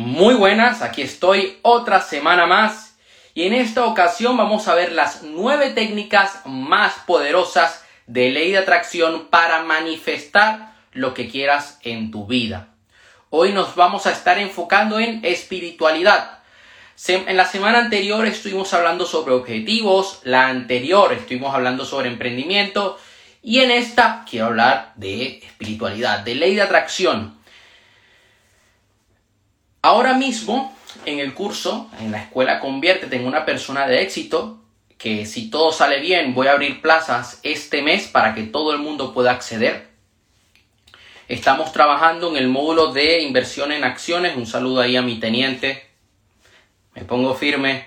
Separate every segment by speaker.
Speaker 1: Muy buenas, aquí estoy otra semana más y en esta ocasión vamos a ver las nueve técnicas más poderosas de ley de atracción para manifestar lo que quieras en tu vida. Hoy nos vamos a estar enfocando en espiritualidad. En la semana anterior estuvimos hablando sobre objetivos, la anterior estuvimos hablando sobre emprendimiento y en esta quiero hablar de espiritualidad, de ley de atracción. Ahora mismo, en el curso, en la escuela Convierte, tengo una persona de éxito que si todo sale bien voy a abrir plazas este mes para que todo el mundo pueda acceder. Estamos trabajando en el módulo de inversión en acciones. Un saludo ahí a mi teniente. Me pongo firme.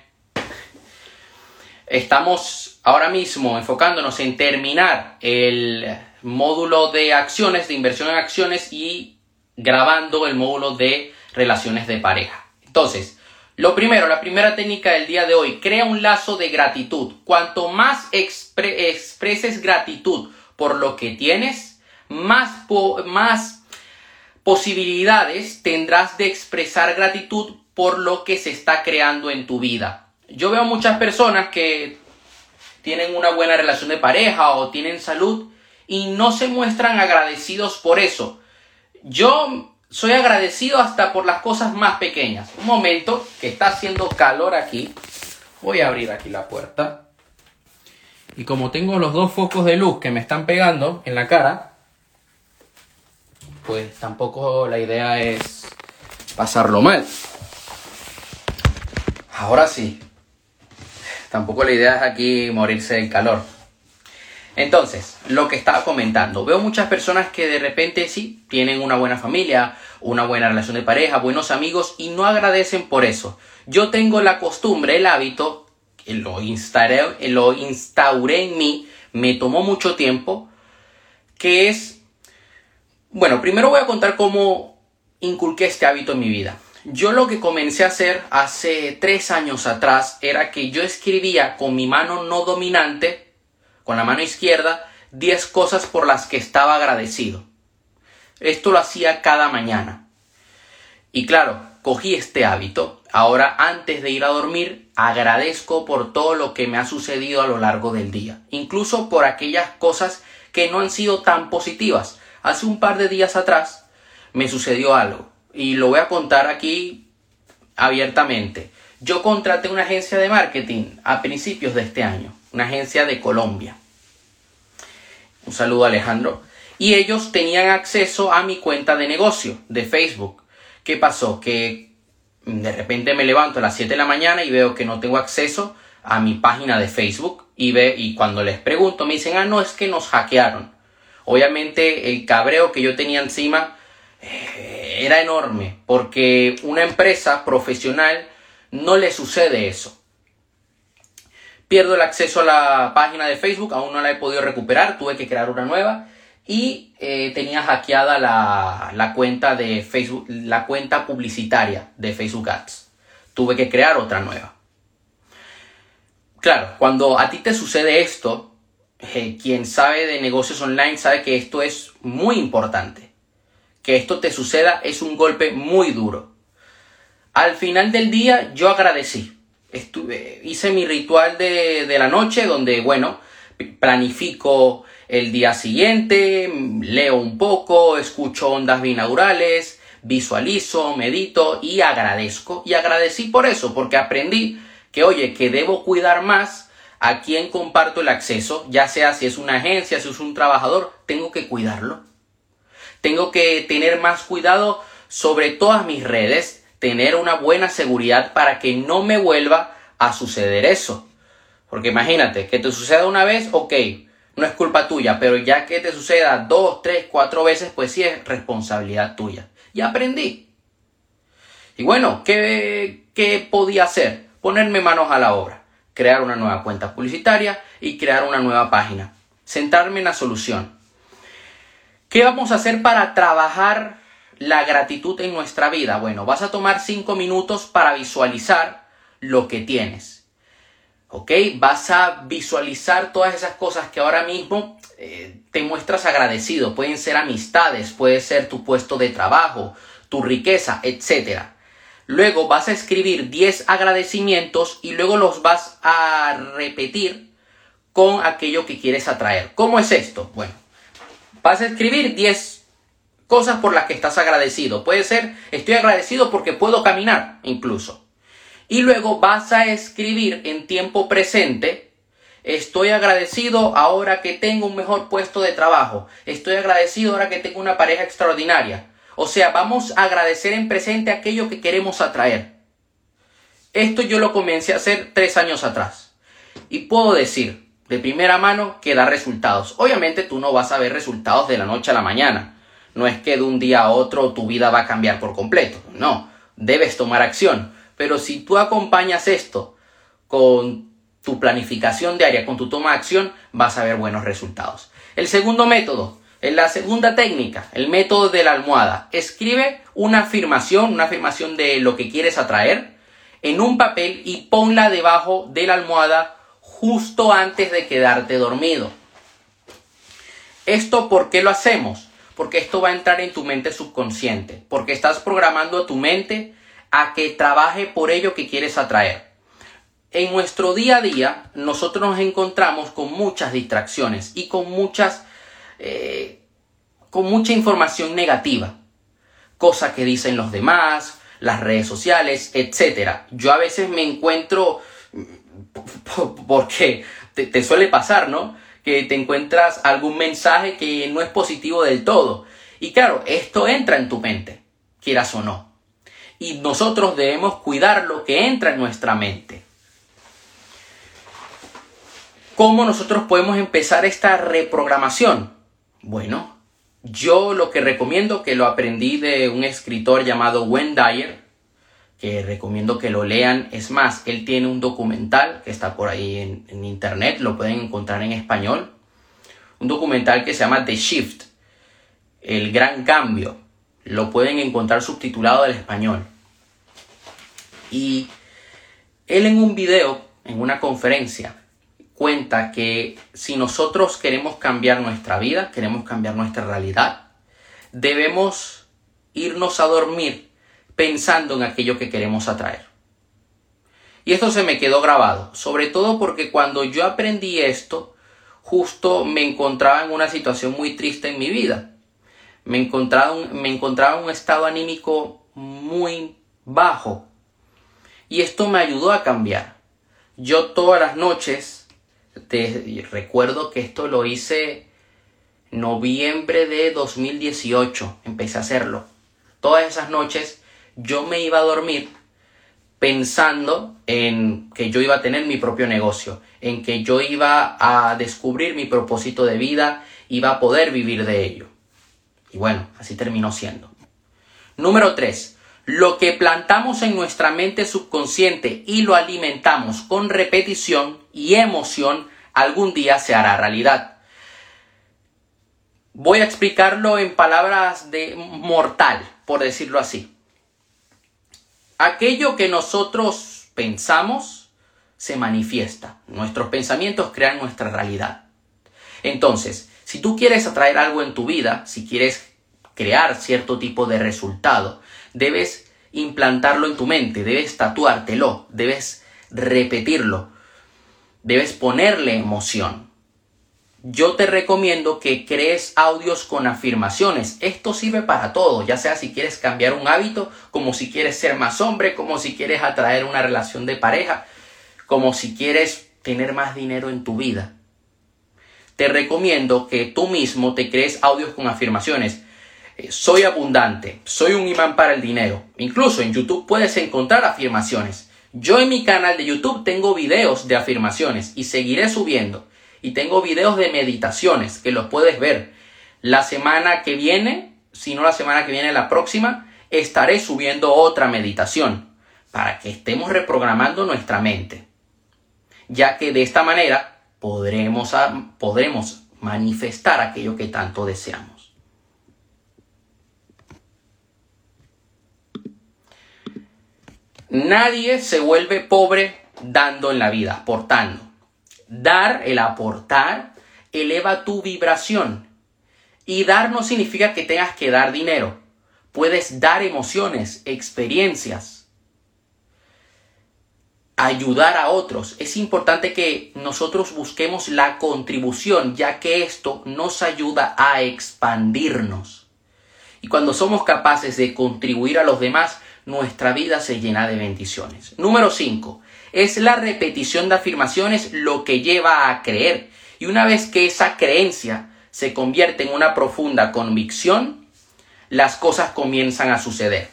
Speaker 1: Estamos ahora mismo enfocándonos en terminar el módulo de acciones, de inversión en acciones y grabando el módulo de relaciones de pareja. Entonces, lo primero, la primera técnica del día de hoy, crea un lazo de gratitud. Cuanto más expreses gratitud por lo que tienes, más, más posibilidades tendrás de expresar gratitud por lo que se está creando en tu vida. Yo veo muchas personas que tienen una buena relación de pareja o tienen salud y no se muestran agradecidos por eso. Yo soy agradecido hasta por las cosas más pequeñas. Un momento, que está haciendo calor aquí. Voy a abrir aquí la puerta. Y como tengo los dos focos de luz que me están pegando en la cara, pues tampoco la idea es pasarlo mal. Ahora sí. Tampoco la idea es aquí morirse del calor. Entonces, lo que estaba comentando, veo muchas personas que de repente sí tienen una buena familia, una buena relación de pareja, buenos amigos y no agradecen por eso. Yo tengo la costumbre, el hábito, lo instauré, lo instauré en mí, me tomó mucho tiempo, que es, bueno, primero voy a contar cómo inculqué este hábito en mi vida. Yo lo que comencé a hacer hace tres años atrás era que yo escribía con mi mano no dominante, con la mano izquierda 10 cosas por las que estaba agradecido. Esto lo hacía cada mañana. Y claro, cogí este hábito. Ahora, antes de ir a dormir, agradezco por todo lo que me ha sucedido a lo largo del día. Incluso por aquellas cosas que no han sido tan positivas. Hace un par de días atrás me sucedió algo. Y lo voy a contar aquí abiertamente. Yo contraté una agencia de marketing a principios de este año una agencia de Colombia. Un saludo Alejandro. Y ellos tenían acceso a mi cuenta de negocio de Facebook. ¿Qué pasó? Que de repente me levanto a las 7 de la mañana y veo que no tengo acceso a mi página de Facebook y, ve, y cuando les pregunto me dicen, ah, no, es que nos hackearon. Obviamente el cabreo que yo tenía encima eh, era enorme porque una empresa profesional no le sucede eso pierdo el acceso a la página de Facebook, aún no la he podido recuperar, tuve que crear una nueva y eh, tenía hackeada la, cuenta de Facebook, la cuenta publicitaria de Facebook Ads. Tuve que crear otra nueva. Claro, cuando a ti te sucede esto, eh, quien sabe de negocios online sabe que esto es muy importante. Que esto te suceda es un golpe muy duro. Al final del día yo agradecí estuve, hice mi ritual de, de la noche donde, bueno, planifico el día siguiente, leo un poco, escucho ondas binaurales, visualizo, medito y agradezco. Y agradecí por eso, porque aprendí que, oye, que debo cuidar más a quien comparto el acceso, ya sea si es una agencia, si es un trabajador, tengo que cuidarlo. Tengo que tener más cuidado sobre todas mis redes, tener una buena seguridad para que no me vuelva a suceder eso. Porque imagínate, que te suceda una vez, ok, no es culpa tuya, pero ya que te suceda dos, tres, cuatro veces, pues sí es responsabilidad tuya. Y aprendí. Y bueno, ¿qué, qué podía hacer? Ponerme manos a la obra, crear una nueva cuenta publicitaria y crear una nueva página. Sentarme en la solución. ¿Qué vamos a hacer para trabajar la gratitud en nuestra vida? Bueno, vas a tomar cinco minutos para visualizar lo que tienes. ¿Ok? Vas a visualizar todas esas cosas que ahora mismo eh, te muestras agradecido. Pueden ser amistades, puede ser tu puesto de trabajo, tu riqueza, etc. Luego vas a escribir 10 agradecimientos y luego los vas a repetir con aquello que quieres atraer. ¿Cómo es esto? Bueno, vas a escribir 10 cosas por las que estás agradecido. Puede ser, estoy agradecido porque puedo caminar, incluso. Y luego vas a escribir en tiempo presente, estoy agradecido ahora que tengo un mejor puesto de trabajo. Estoy agradecido ahora que tengo una pareja extraordinaria. O sea, vamos a agradecer en presente aquello que queremos atraer. Esto yo lo comencé a hacer tres años atrás. Y puedo decir, de primera mano que da resultados. Obviamente tú no vas a ver resultados de la noche a la mañana. No es que de un día a otro tu vida va a cambiar por completo. No, debes tomar acción. Pero si tú acompañas esto con tu planificación diaria, con tu toma de acción, vas a ver buenos resultados. El segundo método, la segunda técnica, el método de la almohada. Escribe una afirmación, una afirmación de lo que quieres atraer en un papel y ponla debajo de la almohada justo antes de quedarte dormido. ¿Esto por qué lo hacemos? Porque esto va a entrar en tu mente subconsciente, porque estás programando a tu mente a que trabaje por ello que quieres atraer. En nuestro día a día nosotros nos encontramos con muchas distracciones y con muchas eh, con mucha información negativa, cosas que dicen los demás, las redes sociales, etc. Yo a veces me encuentro porque te, suele pasar, ¿no? Que te encuentras algún mensaje que no es positivo del todo. Y claro, esto entra en tu mente, quieras o no. Y nosotros debemos cuidar lo que entra en nuestra mente. ¿Cómo nosotros podemos empezar esta reprogramación? Bueno, yo lo que recomiendo, que lo aprendí de un escritor llamado Wayne Dyer, que recomiendo que lo lean. Es más, él tiene un documental que está por ahí en, internet, lo pueden encontrar en español. Un documental que se llama The Shift, El Gran Cambio. Lo pueden encontrar subtitulado al español. Y él en un video, en una conferencia, cuenta que si nosotros queremos cambiar nuestra vida, queremos cambiar nuestra realidad, debemos irnos a dormir pensando en aquello que queremos atraer. Y esto se me quedó grabado, sobre todo porque cuando yo aprendí esto, justo me encontraba en una situación muy triste en mi vida. Me encontraba, me encontraba en un estado anímico muy bajo. Y esto me ayudó a cambiar. Yo todas las noches, te, recuerdo que esto lo hice noviembre de 2018, empecé a hacerlo. Todas esas noches yo me iba a dormir pensando en que yo iba a tener mi propio negocio, en que yo iba a descubrir mi propósito de vida, iba a poder vivir de ello. Y bueno, así terminó siendo. Número 3. Lo que plantamos en nuestra mente subconsciente y lo alimentamos con repetición y emoción, algún día se hará realidad. Voy a explicarlo en palabras de mortal, por decirlo así. Aquello que nosotros pensamos se manifiesta. Nuestros pensamientos crean nuestra realidad. Entonces, si tú quieres atraer algo en tu vida, si quieres crear cierto tipo de resultado, debes implantarlo en tu mente, debes tatuártelo, debes repetirlo, debes ponerle emoción yo te recomiendo que crees audios con afirmaciones. Esto sirve para todo, ya sea si quieres cambiar un hábito, como si quieres ser más hombre, como si quieres atraer una relación de pareja, como si quieres tener más dinero en tu vida. Te recomiendo que tú mismo te crees audios con afirmaciones. Eh, soy abundante, soy un imán para el dinero. Incluso en YouTube puedes encontrar afirmaciones. Yo en mi canal de YouTube tengo videos de afirmaciones y seguiré subiendo y tengo videos de meditaciones que los puedes ver. La semana que viene, si no la semana que viene, la próxima, estaré subiendo otra meditación para que estemos reprogramando nuestra mente. Ya que de esta manera podremos, podremos manifestar aquello que tanto deseamos. Nadie se vuelve pobre dando en la vida, aportando. Dar, el aportar, eleva tu vibración. Y dar no significa que tengas que dar dinero. Puedes dar emociones, experiencias. ayudar a otros. Es importante que nosotros busquemos la contribución, ya que esto nos ayuda a expandirnos. Y cuando somos capaces de contribuir a los demás, nuestra vida se llena de bendiciones. Número 5. Es la repetición de afirmaciones lo que lleva a creer. Y una vez que esa creencia se convierte en una profunda convicción, las cosas comienzan a suceder.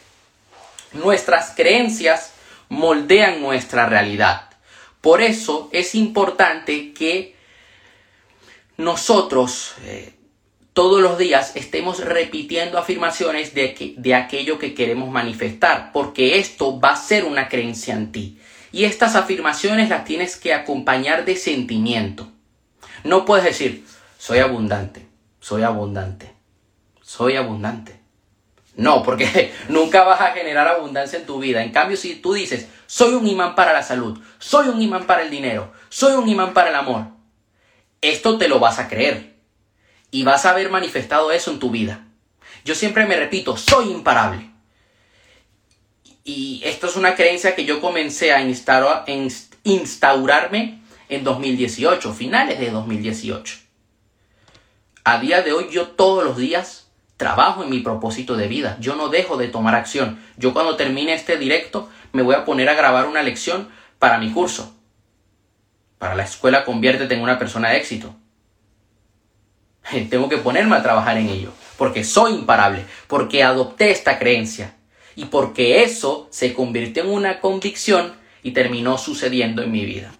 Speaker 1: Nuestras creencias moldean nuestra realidad. Por eso es importante que nosotros eh, todos los días estemos repitiendo afirmaciones de, de aquello que queremos manifestar, porque esto va a ser una creencia en ti. Y estas afirmaciones las tienes que acompañar de sentimiento. No puedes decir, soy abundante, soy abundante, soy abundante. No, porque nunca vas a generar abundancia en tu vida. En cambio, si tú dices, soy un imán para la salud, soy un imán para el dinero, soy un imán para el amor, esto te lo vas a creer y vas a haber manifestado eso en tu vida. Yo siempre me repito, soy imparable. Y esto es una creencia que yo comencé a instaurarme en 2018, finales de 2018. A día de hoy yo todos los días trabajo en mi propósito de vida. Yo no dejo de tomar acción. Yo cuando termine este directo me voy a poner a grabar una lección para mi curso. Para la escuela conviértete en una persona de éxito. Tengo que ponerme a trabajar en ello, porque soy imparable, porque adopté esta creencia y porque eso se convirtió en una convicción y terminó sucediendo en mi vida.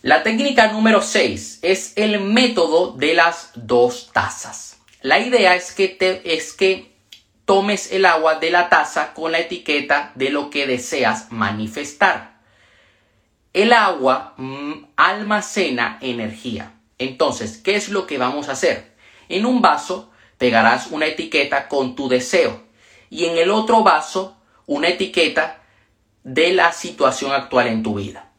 Speaker 1: La técnica número 6 es el método de las dos tazas. La idea es que, te, es que tomes el agua de la taza con la etiqueta de lo que deseas manifestar. El agua mm, almacena energía. Entonces, ¿qué es lo que vamos a hacer? En un vaso pegarás una etiqueta con tu deseo y en el otro vaso una etiqueta de la situación actual en tu vida.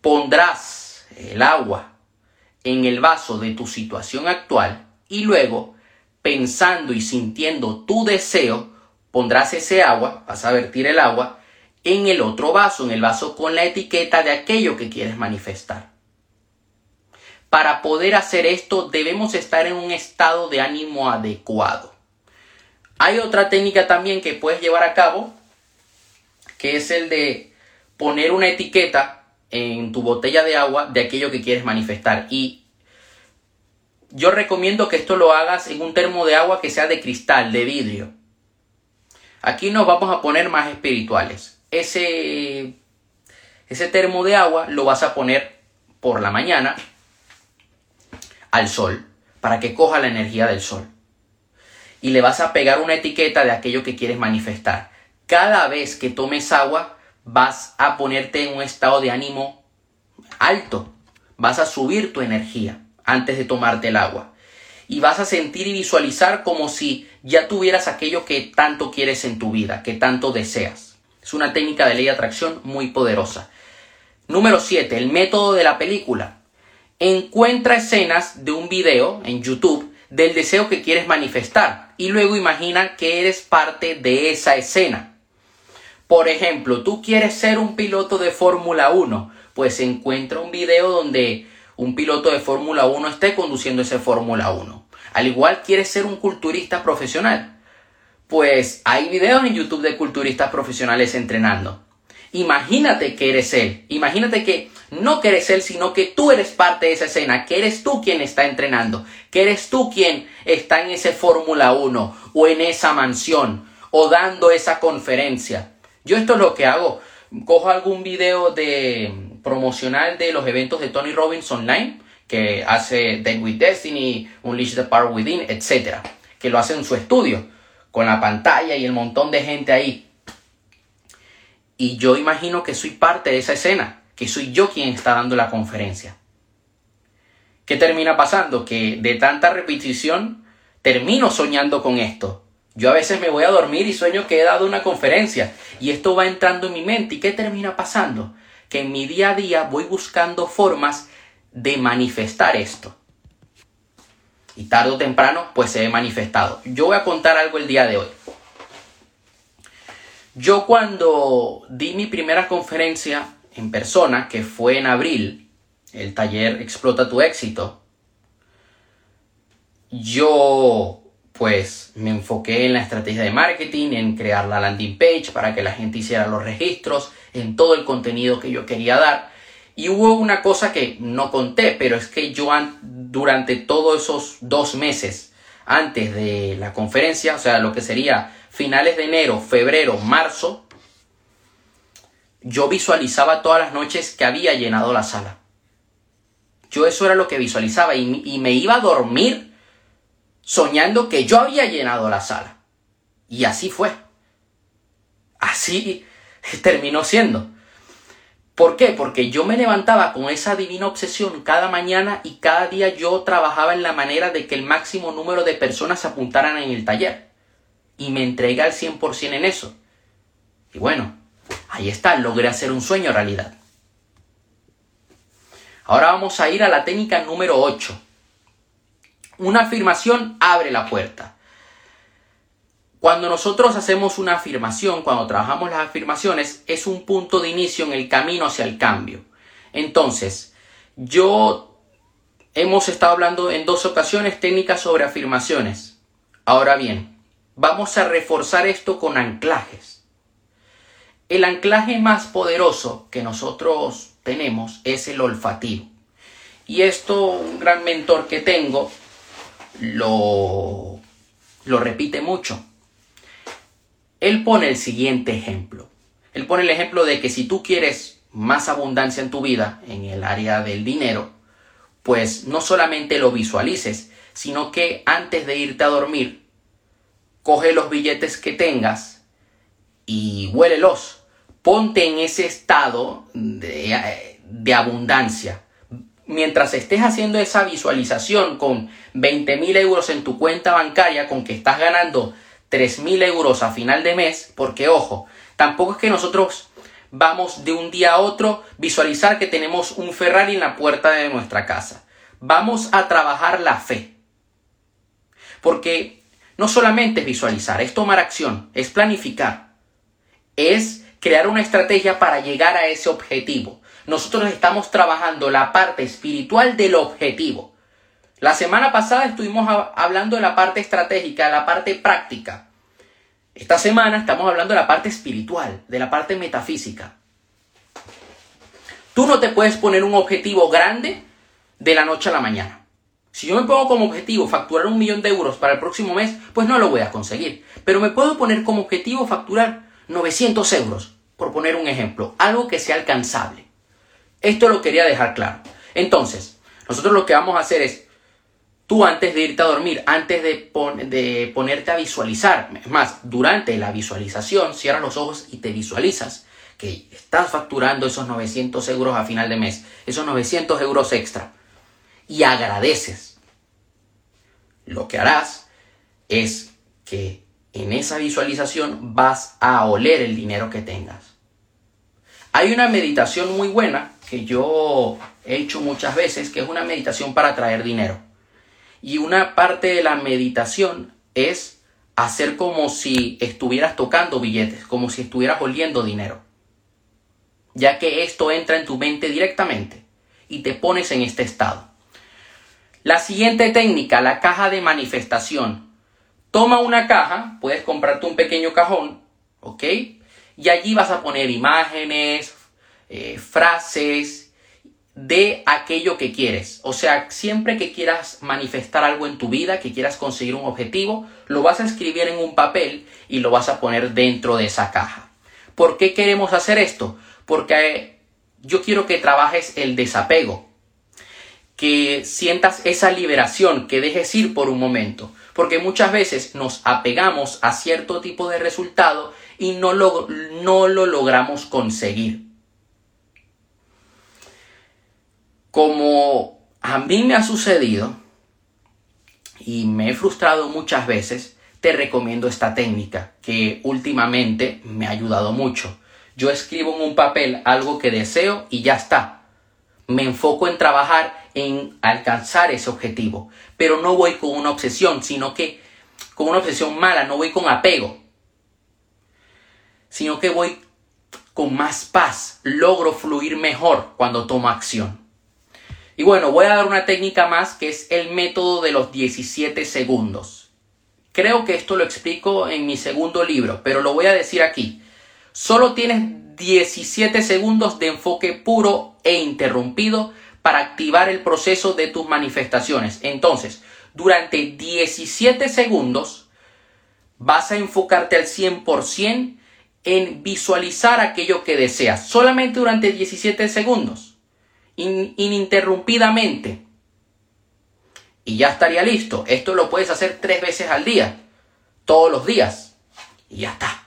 Speaker 1: Pondrás el agua en el vaso de tu situación actual y luego, pensando y sintiendo tu deseo, pondrás ese agua, vas a vertir el agua, en el otro vaso, en el vaso con la etiqueta de aquello que quieres manifestar. Para poder hacer esto debemos estar en un estado de ánimo adecuado. Hay otra técnica también que puedes llevar a cabo, que es el de poner una etiqueta en tu botella de agua de aquello que quieres manifestar. Y yo recomiendo que esto lo hagas en un termo de agua que sea de cristal, de vidrio. Aquí nos vamos a poner más espirituales. Ese, ese termo de agua lo vas a poner por la mañana al sol para que coja la energía del sol. Y le vas a pegar una etiqueta de aquello que quieres manifestar. Cada vez que tomes agua vas a ponerte en un estado de ánimo alto. Vas a subir tu energía antes de tomarte el agua. Y vas a sentir y visualizar como si ya tuvieras aquello que tanto quieres en tu vida, que tanto deseas. Es una técnica de ley de atracción muy poderosa. Número 7. El método de la película encuentra escenas de un video en YouTube del deseo que quieres manifestar y luego imagina que eres parte de esa escena. Por ejemplo, tú quieres ser un piloto de Fórmula 1, pues encuentra un video donde un piloto de Fórmula 1 esté conduciendo ese Fórmula 1. Al igual quieres ser un culturista profesional, pues hay videos en YouTube de culturistas profesionales entrenando. Imagínate que eres él. Imagínate que no que eres él, sino que tú eres parte de esa escena, que eres tú quien está entrenando, que eres tú quien está en ese Fórmula 1 o en esa mansión o dando esa conferencia. Yo esto es lo que hago. Cojo algún video de promocional de los eventos de Tony Robbins online que hace Dead with Destiny, Unleash the Power Within, etc. Que lo hace en su estudio con la pantalla y el montón de gente ahí y yo imagino que soy parte de esa escena, que soy yo quien está dando la conferencia. ¿Qué termina pasando? Que de tanta repetición termino soñando con esto. Yo a veces me voy a dormir y sueño que he dado una conferencia y esto va entrando en mi mente. ¿Y qué termina pasando? Que en mi día a día voy buscando formas de manifestar esto. Y tarde o temprano pues se ve manifestado. Yo voy a contar algo el día de hoy. Yo cuando di mi primera conferencia en persona, que fue en abril, el taller Explota tu éxito, yo pues me enfoqué en la estrategia de marketing, en crear la landing page para que la gente hiciera los registros, en todo el contenido que yo quería dar. Y hubo una cosa que no conté, pero es que yo durante todos esos dos meses antes de la conferencia, o sea, lo que sería finales de enero, febrero, marzo, yo visualizaba todas las noches que había llenado la sala. Yo eso era lo que visualizaba y, y me iba a dormir soñando que yo había llenado la sala. Y así fue. Así terminó siendo. ¿Por qué? Porque yo me levantaba con esa divina obsesión cada mañana y cada día yo trabajaba en la manera de que el máximo número de personas se apuntaran en el taller. Y me entregué al 100% en eso. Y bueno, ahí está, logré hacer un sueño realidad. Ahora vamos a ir a la técnica número 8. Una afirmación abre la puerta. Cuando nosotros hacemos una afirmación, cuando trabajamos las afirmaciones, es un punto de inicio en el camino hacia el cambio. Entonces, yo hemos estado hablando en dos ocasiones técnicas sobre afirmaciones. Ahora bien, vamos a reforzar esto con anclajes. El anclaje más poderoso que nosotros tenemos es el olfativo. Y esto un gran mentor que tengo lo, lo repite mucho él pone el siguiente ejemplo. Él pone el ejemplo de que si tú quieres más abundancia en tu vida, en el área del dinero, pues no solamente lo visualices, sino que antes de irte a dormir, coge los billetes que tengas y huélelos. Ponte en ese estado de, de abundancia. Mientras estés haciendo esa visualización con 20 mil euros en tu cuenta bancaria, con que estás ganando 3.000 euros a final de mes, porque ojo, tampoco es que nosotros vamos de un día a otro visualizar que tenemos un Ferrari en la puerta de nuestra casa. Vamos a trabajar la fe. Porque no solamente es visualizar, es tomar acción, es planificar, es crear una estrategia para llegar a ese objetivo. Nosotros estamos trabajando la parte espiritual del objetivo. La semana pasada estuvimos hablando de la parte estratégica, de la parte práctica. Esta semana estamos hablando de la parte espiritual, de la parte metafísica. Tú no te puedes poner un objetivo grande de la noche a la mañana. Si yo me pongo como objetivo facturar un millón de euros para el próximo mes, pues no lo voy a conseguir. Pero me puedo poner como objetivo facturar 900 euros, por poner un ejemplo, algo que sea alcanzable. Esto lo quería dejar claro. Entonces, nosotros lo que vamos a hacer es Tú antes de irte a dormir, antes de, de ponerte a visualizar, es más, durante la visualización, cierras los ojos y te visualizas que estás facturando esos 900 euros a final de mes, esos 900 euros extra, y agradeces. Lo que harás es que en esa visualización vas a oler el dinero que tengas. Hay una meditación muy buena que yo he hecho muchas veces, que es una meditación para traer dinero. Y una parte de la meditación es hacer como si estuvieras tocando billetes, como si estuvieras oliendo dinero. Ya que esto entra en tu mente directamente y te pones en este estado. La siguiente técnica, la caja de manifestación. Toma una caja, puedes comprarte un pequeño cajón, ¿ok? Y allí vas a poner imágenes, eh, frases, de aquello que quieres. O sea, siempre que quieras manifestar algo en tu vida, que quieras conseguir un objetivo, lo vas a escribir en un papel y lo vas a poner dentro de esa caja. ¿Por qué queremos hacer esto? Porque yo quiero que trabajes el desapego, que sientas esa liberación, que dejes ir por un momento. Porque muchas veces nos apegamos a cierto tipo de resultado y no lo, no lo logramos conseguir. Como a mí me ha sucedido y me he frustrado muchas veces, te recomiendo esta técnica que últimamente me ha ayudado mucho. Yo escribo en un papel algo que deseo y ya está. Me enfoco en trabajar en alcanzar ese objetivo, pero no voy con una obsesión, sino que con una obsesión mala, no voy con apego. sino que voy con más paz, logro fluir mejor cuando tomo acción. Y bueno, voy a dar una técnica más que es el método de los 17 segundos. Creo que esto lo explico en mi segundo libro, pero lo voy a decir aquí. Solo tienes 17 segundos de enfoque puro e interrumpido para activar el proceso de tus manifestaciones. Entonces, durante 17 segundos vas a enfocarte al 100% en visualizar aquello que deseas, solamente durante 17 segundos, ininterrumpidamente. Y ya estaría listo. Esto lo puedes hacer tres veces al día, todos los días. Y ya está.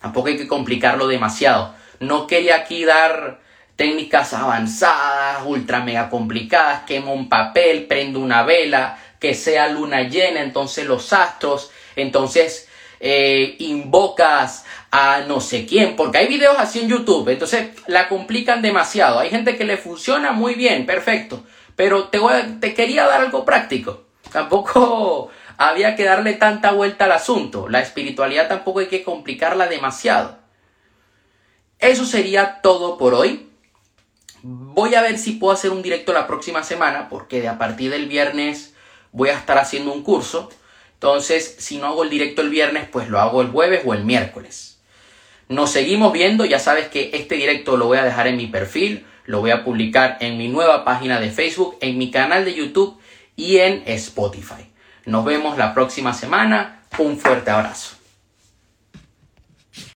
Speaker 1: Tampoco hay que complicarlo demasiado. No quería aquí dar técnicas avanzadas, ultra mega complicadas, quemo un papel, prendo una vela, que sea luna llena, entonces los astros, entonces eh, invocas a no sé quién, porque hay videos así en YouTube, entonces la complican demasiado. Hay gente que le funciona muy bien, perfecto, pero te, te quería dar algo práctico. Tampoco había que darle tanta vuelta al asunto. La espiritualidad tampoco hay que complicarla demasiado. Eso sería todo por hoy. Voy a ver si puedo hacer un directo la próxima semana, porque de a partir del viernes voy a estar haciendo un curso. Entonces, si no hago el directo el viernes, pues lo hago el jueves o el miércoles. Nos seguimos viendo, ya sabes que este directo lo voy a dejar en mi perfil, lo voy a publicar en mi nueva página de Facebook, en mi canal de YouTube y en Spotify. Nos vemos la próxima semana. Un fuerte abrazo.